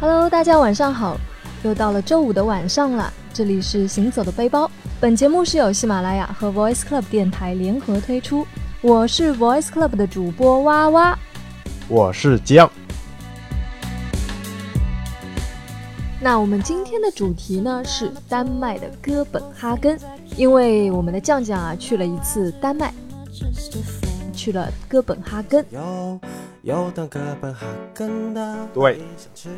Hello，大家晚上好，又到了周五的晚上了，这里是行走的背包。本节目是由喜马拉雅和 Voice Club 电台联合推出，我是 Voice Club 的主播哇哇，我是江。那我们今天的主题呢是丹麦的哥本哈根，因为我们的酱酱啊去了一次丹麦，去了哥本哈根。对，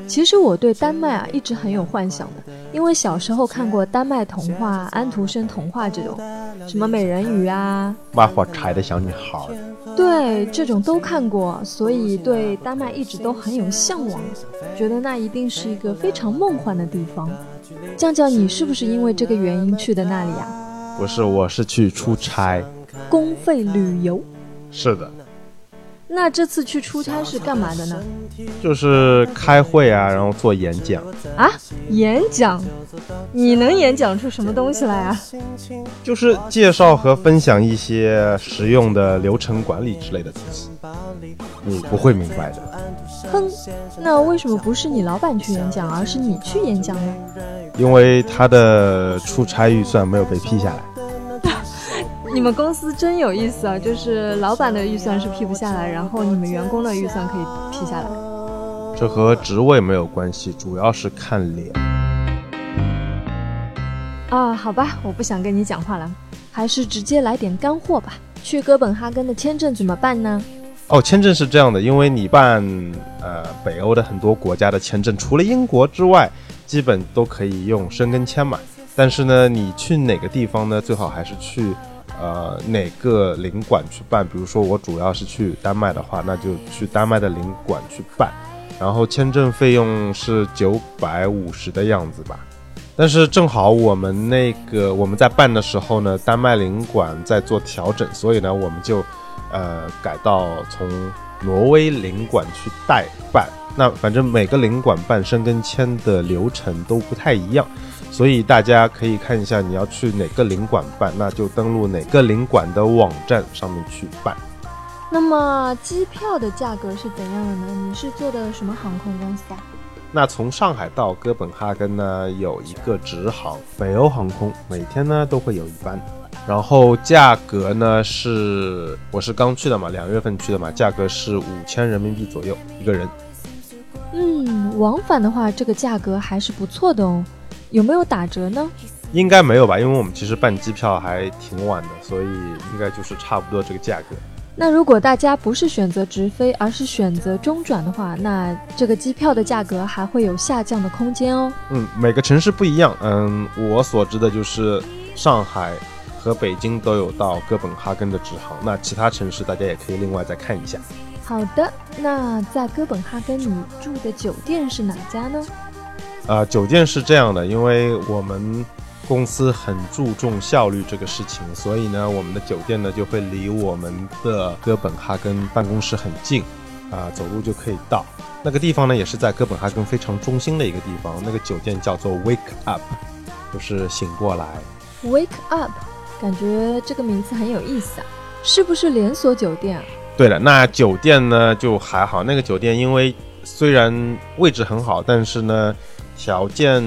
其实我对丹麦啊一直很有幻想的，因为小时候看过丹麦童话、安徒生童话这种，什么美人鱼啊、卖火柴的小女孩，对，这种都看过，所以对丹麦一直都很有向往，觉得那一定是一个非常梦幻的地方。酱酱，你是不是因为这个原因去的那里啊？不是，我是去出差，公费旅游。是的。那这次去出差是干嘛的呢？就是开会啊，然后做演讲啊。演讲？你能演讲出什么东西来啊？就是介绍和分享一些实用的流程管理之类的东西。你不会明白的。哼，那为什么不是你老板去演讲，而是你去演讲呢？因为他的出差预算没有被批下来。你们公司真有意思啊！就是老板的预算是批不下来，然后你们员工的预算可以批下来。这和职位没有关系，主要是看脸。啊，好吧，我不想跟你讲话了，还是直接来点干货吧。去哥本哈根的签证怎么办呢？哦，签证是这样的，因为你办呃北欧的很多国家的签证，除了英国之外，基本都可以用申根签嘛。但是呢，你去哪个地方呢？最好还是去。呃，哪个领馆去办？比如说我主要是去丹麦的话，那就去丹麦的领馆去办。然后签证费用是九百五十的样子吧。但是正好我们那个我们在办的时候呢，丹麦领馆在做调整，所以呢，我们就呃改到从挪威领馆去代办。那反正每个领馆办申根签的流程都不太一样。所以大家可以看一下你要去哪个领馆办，那就登录哪个领馆的网站上面去办。那么机票的价格是怎样的呢？你是坐的什么航空公司啊？那从上海到哥本哈根呢，有一个直航北欧航空，每天呢都会有一班。然后价格呢是，我是刚去的嘛，两月份去的嘛，价格是五千人民币左右一个人。嗯，往返的话，这个价格还是不错的哦。有没有打折呢？应该没有吧，因为我们其实办机票还挺晚的，所以应该就是差不多这个价格。那如果大家不是选择直飞，而是选择中转的话，那这个机票的价格还会有下降的空间哦。嗯，每个城市不一样。嗯，我所知的就是上海和北京都有到哥本哈根的直航，那其他城市大家也可以另外再看一下。好的，那在哥本哈根你住的酒店是哪家呢？啊，酒店是这样的，因为我们公司很注重效率这个事情，所以呢，我们的酒店呢就会离我们的哥本哈根办公室很近，啊，走路就可以到。那个地方呢，也是在哥本哈根非常中心的一个地方。那个酒店叫做 Wake Up，就是醒过来。Wake Up，感觉这个名字很有意思啊，是不是连锁酒店啊？对了，那酒店呢就还好，那个酒店因为虽然位置很好，但是呢。条件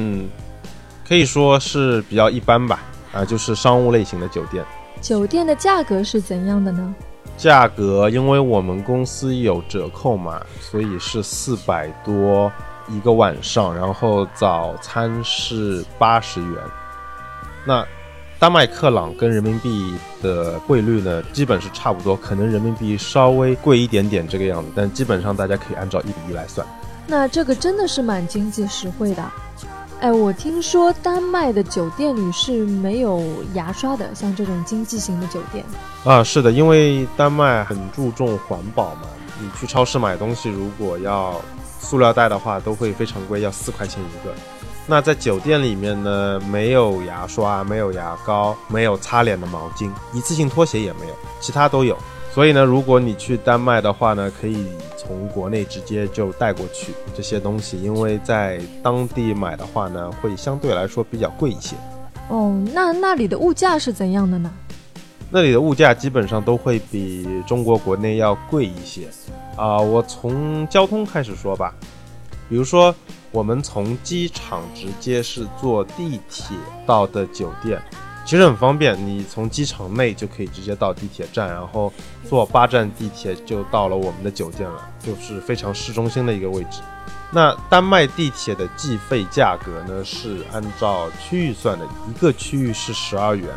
可以说是比较一般吧，啊，就是商务类型的酒店。酒店的价格是怎样的呢？价格，因为我们公司有折扣嘛，所以是四百多一个晚上，然后早餐是八十元。那丹麦克朗跟人民币的汇率呢，基本是差不多，可能人民币稍微贵一点点这个样子，但基本上大家可以按照一比一来算。那这个真的是蛮经济实惠的，哎，我听说丹麦的酒店里是没有牙刷的，像这种经济型的酒店。啊，是的，因为丹麦很注重环保嘛，你去超市买东西，如果要塑料袋的话，都会非常贵，要四块钱一个。那在酒店里面呢，没有牙刷，没有牙膏，没有擦脸的毛巾，一次性拖鞋也没有，其他都有。所以呢，如果你去丹麦的话呢，可以从国内直接就带过去这些东西，因为在当地买的话呢，会相对来说比较贵一些。哦，那那里的物价是怎样的呢？那里的物价基本上都会比中国国内要贵一些。啊，我从交通开始说吧，比如说我们从机场直接是坐地铁到的酒店。其实很方便，你从机场内就可以直接到地铁站，然后坐八站地铁就到了我们的酒店了，就是非常市中心的一个位置。那丹麦地铁的计费价格呢，是按照区域算的，一个区域是十二元，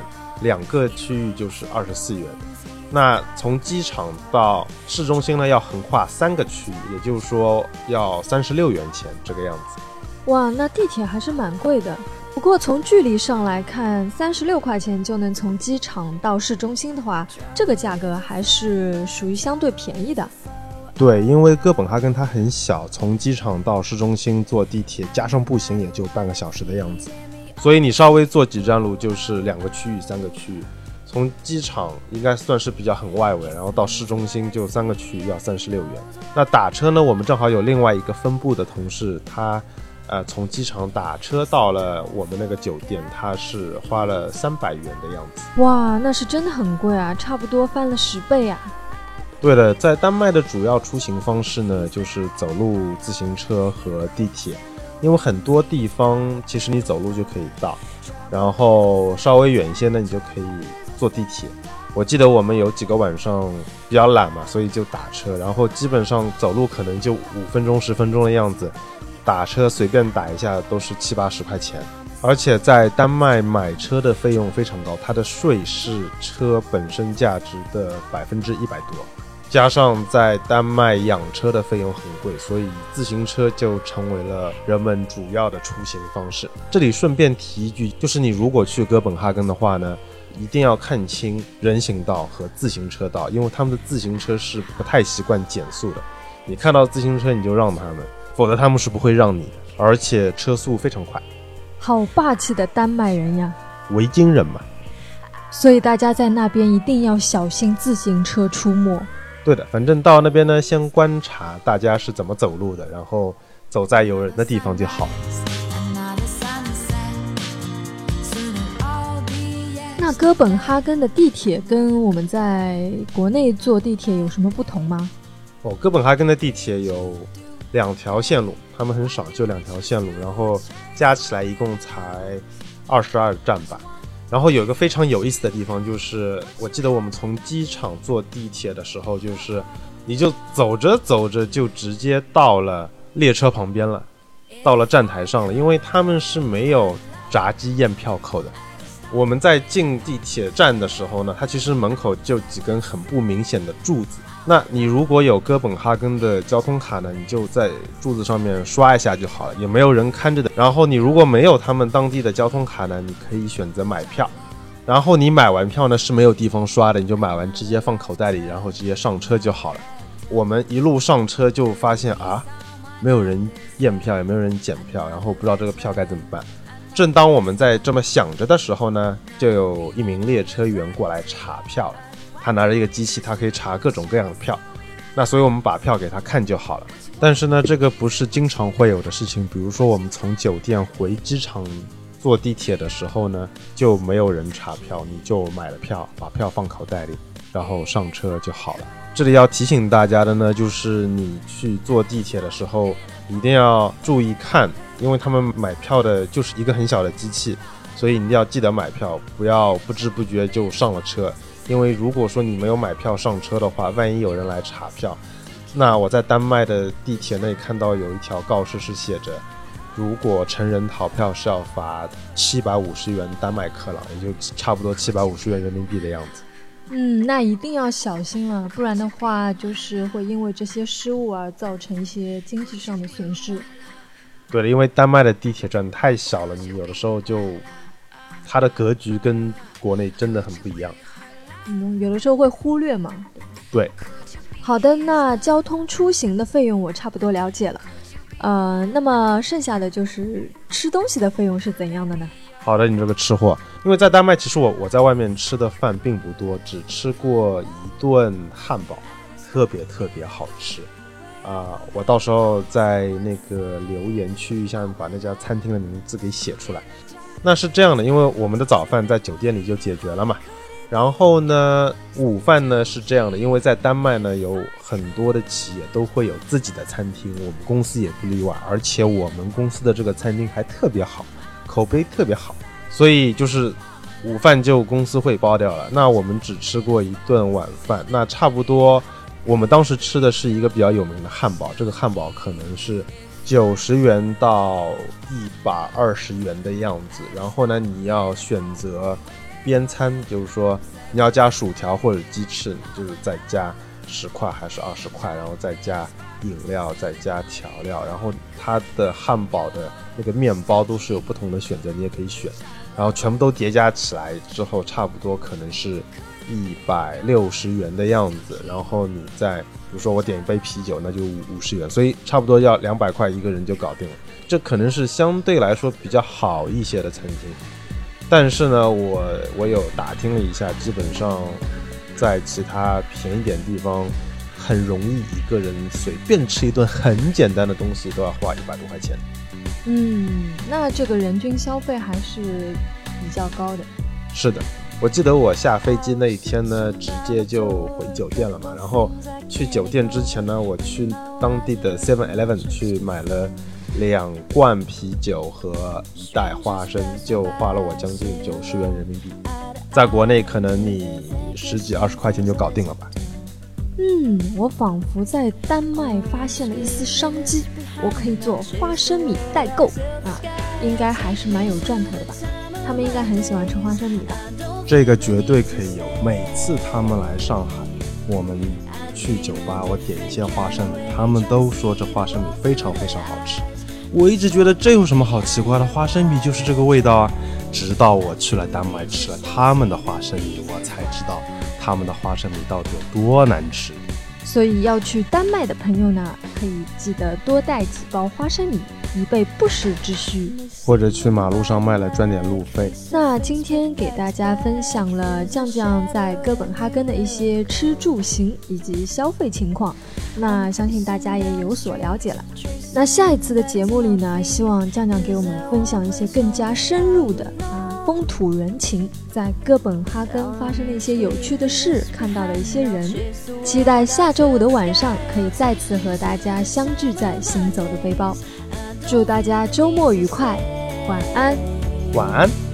两个区域就是二十四元。那从机场到市中心呢，要横跨三个区域，也就是说要三十六元钱这个样子。哇，那地铁还是蛮贵的。不过从距离上来看，三十六块钱就能从机场到市中心的话，这个价格还是属于相对便宜的。对，因为哥本哈根它很小，从机场到市中心坐地铁加上步行也就半个小时的样子，所以你稍微坐几站路就是两个区域、三个区域。从机场应该算是比较很外围，然后到市中心就三个区域要三十六元。那打车呢？我们正好有另外一个分部的同事，他。呃，从机场打车到了我们那个酒店，它是花了三百元的样子。哇，那是真的很贵啊，差不多翻了十倍啊。对的，在丹麦的主要出行方式呢，就是走路、自行车和地铁。因为很多地方其实你走路就可以到，然后稍微远一些呢，你就可以坐地铁。我记得我们有几个晚上比较懒嘛，所以就打车，然后基本上走路可能就五分钟、十分钟的样子。打车随便打一下都是七八十块钱，而且在丹麦买车的费用非常高，它的税是车本身价值的百分之一百多，加上在丹麦养车的费用很贵，所以自行车就成为了人们主要的出行方式。这里顺便提一句，就是你如果去哥本哈根的话呢，一定要看清人行道和自行车道，因为他们的自行车是不太习惯减速的，你看到自行车你就让他们。否则他们是不会让你的，而且车速非常快。好霸气的丹麦人呀！维京人嘛。所以大家在那边一定要小心自行车出没。对的，反正到那边呢，先观察大家是怎么走路的，然后走在有人的地方就好。那哥本哈根的地铁跟我们在国内坐地铁有什么不同吗？哦，哥本哈根的地铁有。两条线路，他们很少，就两条线路，然后加起来一共才二十二站吧。然后有一个非常有意思的地方，就是我记得我们从机场坐地铁的时候，就是你就走着走着就直接到了列车旁边了，到了站台上了，因为他们是没有闸机验票口的。我们在进地铁站的时候呢，它其实门口就几根很不明显的柱子。那你如果有哥本哈根的交通卡呢，你就在柱子上面刷一下就好了，也没有人看着的。然后你如果没有他们当地的交通卡呢，你可以选择买票。然后你买完票呢是没有地方刷的，你就买完直接放口袋里，然后直接上车就好了。我们一路上车就发现啊，没有人验票，也没有人检票，然后不知道这个票该怎么办。正当我们在这么想着的时候呢，就有一名列车员过来查票了。他拿着一个机器，他可以查各种各样的票，那所以我们把票给他看就好了。但是呢，这个不是经常会有的事情。比如说，我们从酒店回机场坐地铁的时候呢，就没有人查票，你就买了票，把票放口袋里，然后上车就好了。这里要提醒大家的呢，就是你去坐地铁的时候一定要注意看，因为他们买票的就是一个很小的机器，所以你要记得买票，不要不知不觉就上了车。因为如果说你没有买票上车的话，万一有人来查票，那我在丹麦的地铁内看到有一条告示是写着，如果成人逃票是要罚七百五十元丹麦克朗，也就差不多七百五十元人民币的样子。嗯，那一定要小心了，不然的话就是会因为这些失误而造成一些经济上的损失。对了，因为丹麦的地铁站太小了，你有的时候就它的格局跟国内真的很不一样。嗯，有的时候会忽略嘛。对。好的，那交通出行的费用我差不多了解了。呃，那么剩下的就是吃东西的费用是怎样的呢？好的，你这个吃货，因为在丹麦，其实我我在外面吃的饭并不多，只吃过一顿汉堡，特别特别好吃。啊，我到时候在那个留言区下面把那家餐厅的名字给写出来。那是这样的，因为我们的早饭在酒店里就解决了嘛。然后呢，午饭呢是这样的，因为在丹麦呢有很多的企业都会有自己的餐厅，我们公司也不例外，而且我们公司的这个餐厅还特别好，口碑特别好，所以就是午饭就公司会包掉了。那我们只吃过一顿晚饭，那差不多我们当时吃的是一个比较有名的汉堡，这个汉堡可能是九十元到一百二十元的样子。然后呢，你要选择。边餐就是说，你要加薯条或者鸡翅，你就是再加十块还是二十块，然后再加饮料，再加调料，然后它的汉堡的那个面包都是有不同的选择，你也可以选，然后全部都叠加起来之后，差不多可能是一百六十元的样子，然后你再比如说我点一杯啤酒，那就五十元，所以差不多要两百块一个人就搞定了，这可能是相对来说比较好一些的餐厅。但是呢，我我有打听了一下，基本上在其他便宜点地方，很容易一个人随便吃一顿很简单的东西都要花一百多块钱。嗯，那这个人均消费还是比较高的。是的，我记得我下飞机那一天呢，直接就回酒店了嘛。然后去酒店之前呢，我去当地的 Seven Eleven 去买了。两罐啤酒和一袋花生就花了我将近九十元人民币，在国内可能你十几二十块钱就搞定了吧？嗯，我仿佛在丹麦发现了一丝商机，我可以做花生米代购啊，应该还是蛮有赚头的吧？他们应该很喜欢吃花生米吧。这个绝对可以有，每次他们来上海，我们去酒吧，我点一些花生米，他们都说这花生米非常非常好吃。我一直觉得这有什么好奇怪的，花生米就是这个味道啊！直到我去了丹麦吃了他们的花生米，我才知道他们的花生米到底有多难吃。所以要去丹麦的朋友呢，可以记得多带几包花生米，以备不时之需。或者去马路上卖了赚点路费。那今天给大家分享了酱酱在哥本哈根的一些吃住行以及消费情况，那相信大家也有所了解了。那下一次的节目里呢，希望酱酱给我们分享一些更加深入的啊风土人情，在哥本哈根发生的一些有趣的事，看到的一些人。期待下周五的晚上可以再次和大家相聚在行走的背包。祝大家周末愉快，晚安，晚安。